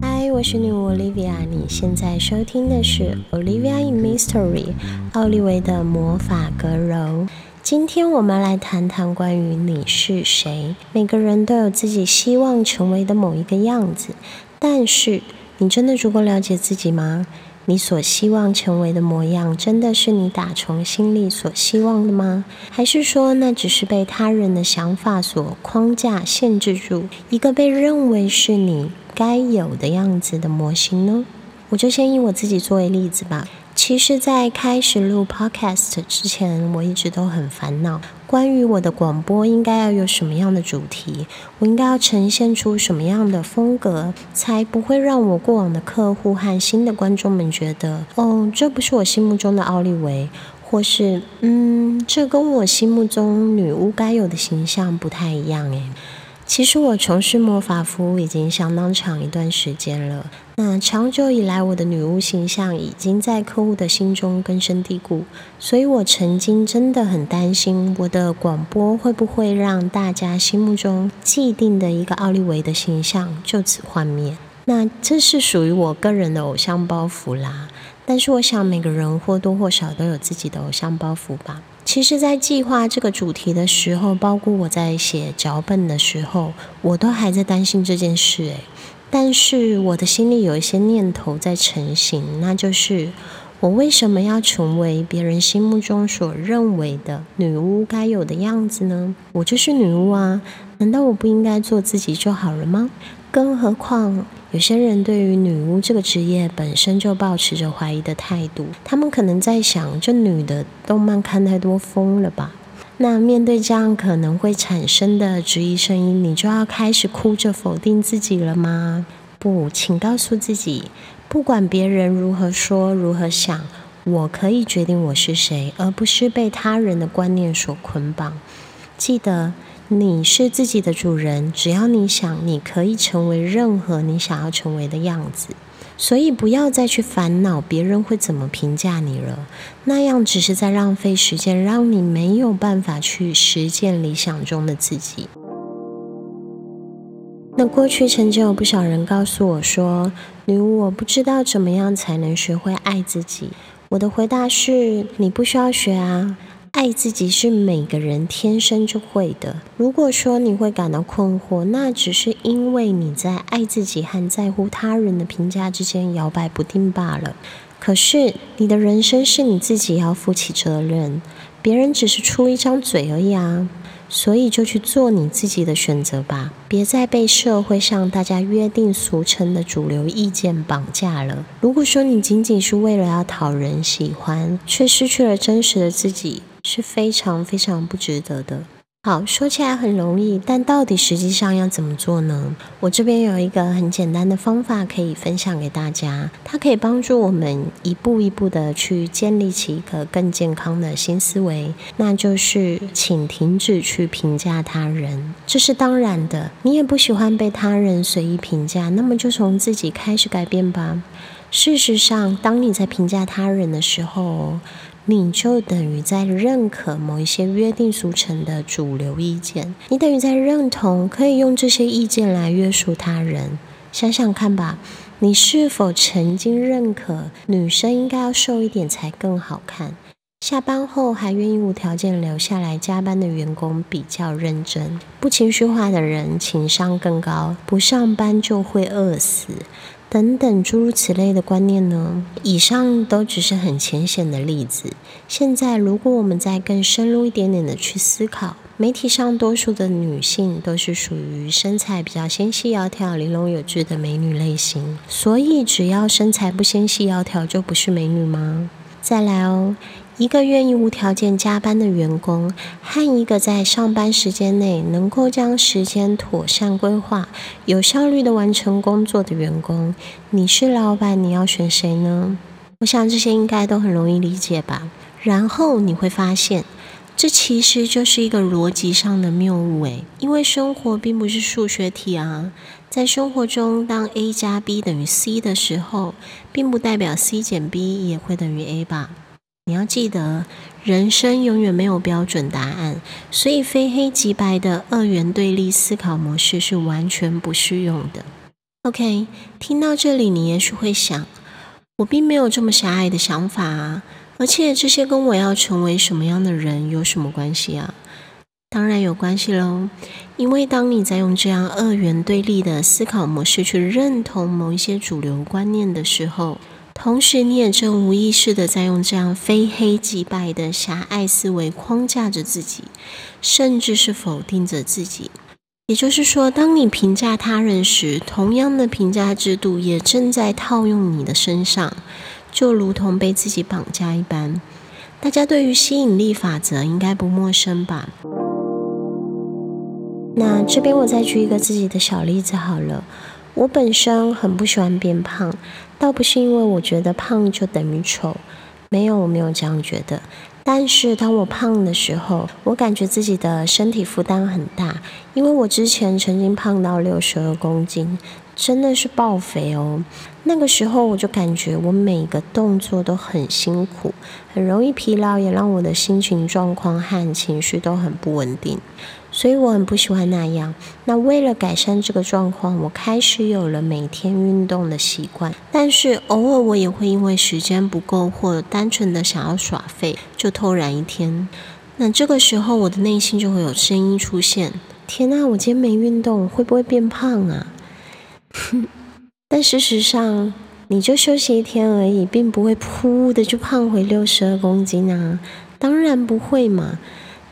嗨，我是女巫 Olivia，你现在收听的是 Olivia in Mystery，奥利维的魔法阁楼。今天我们来谈谈关于你是谁。每个人都有自己希望成为的某一个样子，但是你真的足够了解自己吗？你所希望成为的模样，真的是你打从心里所希望的吗？还是说，那只是被他人的想法所框架限制住，一个被认为是你该有的样子的模型呢？我就先以我自己作为例子吧。其实，在开始录 Podcast 之前，我一直都很烦恼，关于我的广播应该要有什么样的主题，我应该要呈现出什么样的风格，才不会让我过往的客户和新的观众们觉得，哦，这不是我心目中的奥利维，或是，嗯，这跟我心目中女巫该有的形象不太一样，诶。其实我从事魔法服务已经相当长一段时间了。那长久以来，我的女巫形象已经在客户的心中根深蒂固。所以我曾经真的很担心，我的广播会不会让大家心目中既定的一个奥利维的形象就此幻灭？那这是属于我个人的偶像包袱啦。但是我想，每个人或多或少都有自己的偶像包袱吧。其实，在计划这个主题的时候，包括我在写脚本的时候，我都还在担心这件事。诶，但是我的心里有一些念头在成型，那就是我为什么要成为别人心目中所认为的女巫该有的样子呢？我就是女巫啊，难道我不应该做自己就好了吗？更何况，有些人对于女巫这个职业本身就保持着怀疑的态度。他们可能在想，这女的动漫看太多疯了吧？那面对这样可能会产生的质疑声音，你就要开始哭着否定自己了吗？不，请告诉自己，不管别人如何说、如何想，我可以决定我是谁，而不是被他人的观念所捆绑。记得。你是自己的主人，只要你想，你可以成为任何你想要成为的样子。所以不要再去烦恼别人会怎么评价你了，那样只是在浪费时间，让你没有办法去实践理想中的自己。那过去曾经有不少人告诉我说：“女巫，我不知道怎么样才能学会爱自己。”我的回答是：你不需要学啊。爱自己是每个人天生就会的。如果说你会感到困惑，那只是因为你在爱自己和在乎他人的评价之间摇摆不定罢了。可是你的人生是你自己要负起责任，别人只是出一张嘴而已啊。所以就去做你自己的选择吧，别再被社会上大家约定俗成的主流意见绑架了。如果说你仅仅是为了要讨人喜欢，却失去了真实的自己，是非常非常不值得的。好，说起来很容易，但到底实际上要怎么做呢？我这边有一个很简单的方法可以分享给大家，它可以帮助我们一步一步的去建立起一个更健康的新思维，那就是请停止去评价他人，这是当然的。你也不喜欢被他人随意评价，那么就从自己开始改变吧。事实上，当你在评价他人的时候，你就等于在认可某一些约定俗成的主流意见，你等于在认同可以用这些意见来约束他人。想想看吧，你是否曾经认可女生应该要瘦一点才更好看？下班后还愿意无条件留下来加班的员工比较认真，不情绪化的人情商更高，不上班就会饿死。等等诸如此类的观念呢？以上都只是很浅显的例子。现在，如果我们再更深入一点点的去思考，媒体上多数的女性都是属于身材比较纤细窈窕、玲珑有致的美女类型，所以只要身材不纤细窈窕，就不是美女吗？再来哦。一个愿意无条件加班的员工，和一个在上班时间内能够将时间妥善规划、有效率的完成工作的员工，你是老板，你要选谁呢？我想这些应该都很容易理解吧。然后你会发现，这其实就是一个逻辑上的谬误诶，因为生活并不是数学题啊。在生活中，当 A 加 B 等于 C 的时候，并不代表 C 减 B 也会等于 A 吧。你要记得，人生永远没有标准答案，所以非黑即白的二元对立思考模式是完全不适用的。OK，听到这里，你也许会想，我并没有这么狭隘的想法啊，而且这些跟我要成为什么样的人有什么关系啊？当然有关系喽，因为当你在用这样二元对立的思考模式去认同某一些主流观念的时候，同时你也正无意识的在用这样非黑即白的狭隘思维框架着自己，甚至是否定着自己。也就是说，当你评价他人时，同样的评价制度也正在套用你的身上，就如同被自己绑架一般。大家对于吸引力法则应该不陌生吧？那这边我再举一个自己的小例子好了。我本身很不喜欢变胖，倒不是因为我觉得胖就等于丑，没有，我没有这样觉得。但是当我胖的时候，我感觉自己的身体负担很大，因为我之前曾经胖到六十二公斤，真的是爆肥哦。那个时候我就感觉我每个动作都很辛苦，很容易疲劳，也让我的心情状况和情绪都很不稳定。所以我很不喜欢那样。那为了改善这个状况，我开始有了每天运动的习惯。但是偶尔我也会因为时间不够，或单纯的想要耍废，就偷懒一天。那这个时候我的内心就会有声音出现：天呐，我今天没运动，会不会变胖啊？但事实上，你就休息一天而已，并不会噗的就胖回六十二公斤啊！当然不会嘛。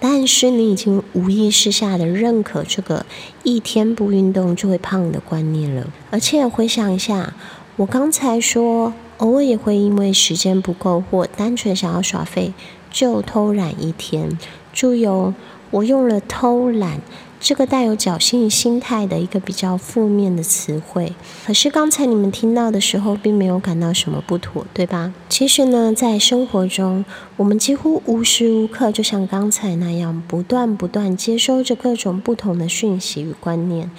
但是你已经无意识下的认可这个一天不运动就会胖的观念了，而且回想一下，我刚才说偶尔也会因为时间不够或单纯想要耍废就偷懒一天，注意哦，我用了偷懒。这个带有侥幸心态的一个比较负面的词汇，可是刚才你们听到的时候，并没有感到什么不妥，对吧？其实呢，在生活中，我们几乎无时无刻就像刚才那样，不断不断接收着各种不同的讯息与观念，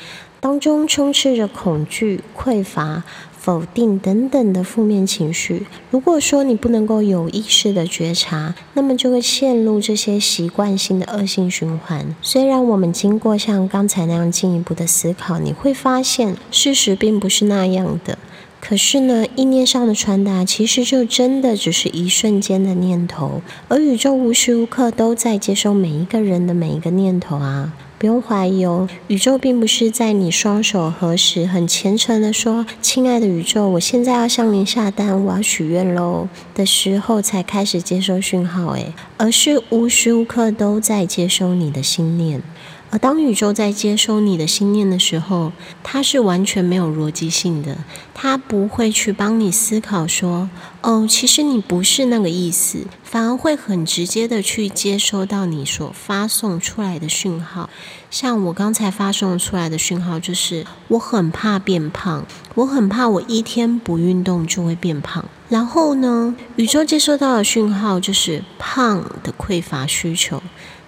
当中充斥着恐惧、匮乏。否定等等的负面情绪，如果说你不能够有意识的觉察，那么就会陷入这些习惯性的恶性循环。虽然我们经过像刚才那样进一步的思考，你会发现事实并不是那样的。可是呢，意念上的传达其实就真的只是一瞬间的念头，而宇宙无时无刻都在接收每一个人的每一个念头啊。不用怀疑哦，宇宙并不是在你双手合十、很虔诚的说“亲爱的宇宙，我现在要向您下单，我要许愿喽”的时候才开始接收讯号，诶，而是无时无刻都在接收你的心念。而当宇宙在接收你的心念的时候，它是完全没有逻辑性的，它不会去帮你思考说，哦，其实你不是那个意思，反而会很直接的去接收到你所发送出来的讯号。像我刚才发送出来的讯号就是，我很怕变胖，我很怕我一天不运动就会变胖。然后呢，宇宙接收到的讯号就是胖的匮乏需求。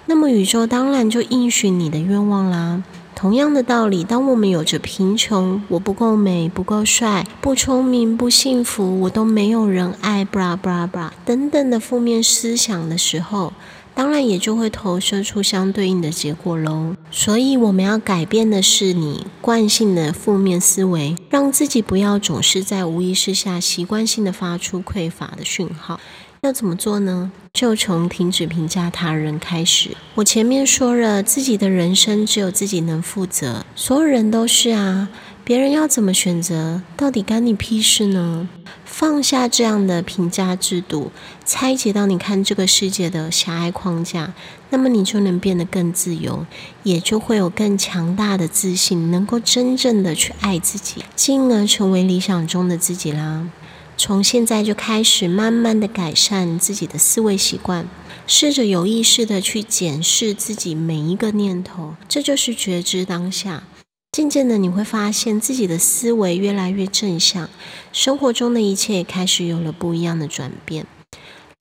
那么宇宙当然就应许你的愿望啦。同样的道理，当我们有着贫穷、我不够美、不够帅、不聪明、不幸福、我都没有人爱、布拉布拉布拉等等的负面思想的时候，当然也就会投射出相对应的结果喽。所以我们要改变的是你惯性的负面思维，让自己不要总是在无意识下习惯性的发出匮乏的讯号。要怎么做呢？就从停止评价他人开始。我前面说了，自己的人生只有自己能负责，所有人都是啊，别人要怎么选择，到底干你屁事呢？放下这样的评价制度，拆解到你看这个世界的狭隘框架，那么你就能变得更自由，也就会有更强大的自信，能够真正的去爱自己，进而成为理想中的自己啦。从现在就开始，慢慢的改善自己的思维习惯，试着有意识的去检视自己每一个念头，这就是觉知当下。渐渐的，你会发现自己的思维越来越正向，生活中的一切也开始有了不一样的转变。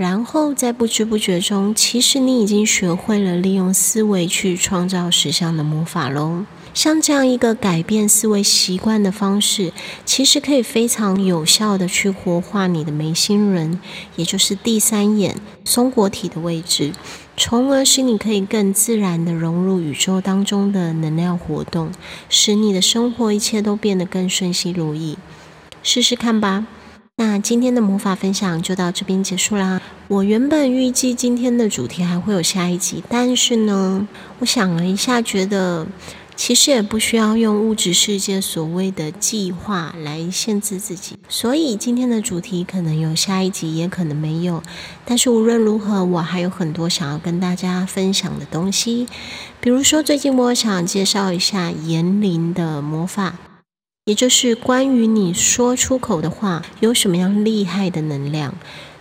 然后在不知不觉中，其实你已经学会了利用思维去创造实相的魔法喽。像这样一个改变思维习惯的方式，其实可以非常有效的去活化你的眉心轮，也就是第三眼松果体的位置，从而使你可以更自然的融入宇宙当中的能量活动，使你的生活一切都变得更顺心如意。试试看吧。那今天的魔法分享就到这边结束啦。我原本预计今天的主题还会有下一集，但是呢，我想了一下，觉得。其实也不需要用物质世界所谓的计划来限制自己，所以今天的主题可能有下一集，也可能没有。但是无论如何，我还有很多想要跟大家分享的东西，比如说最近我想介绍一下言灵的魔法，也就是关于你说出口的话有什么样厉害的能量。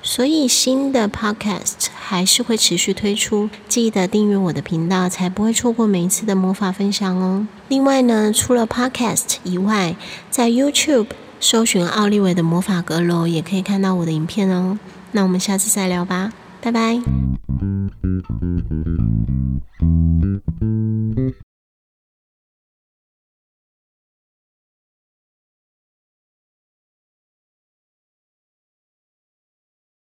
所以新的 podcast 还是会持续推出，记得订阅我的频道，才不会错过每一次的魔法分享哦。另外呢，除了 podcast 以外，在 YouTube 搜寻奥利维的魔法阁楼，也可以看到我的影片哦。那我们下次再聊吧，拜拜。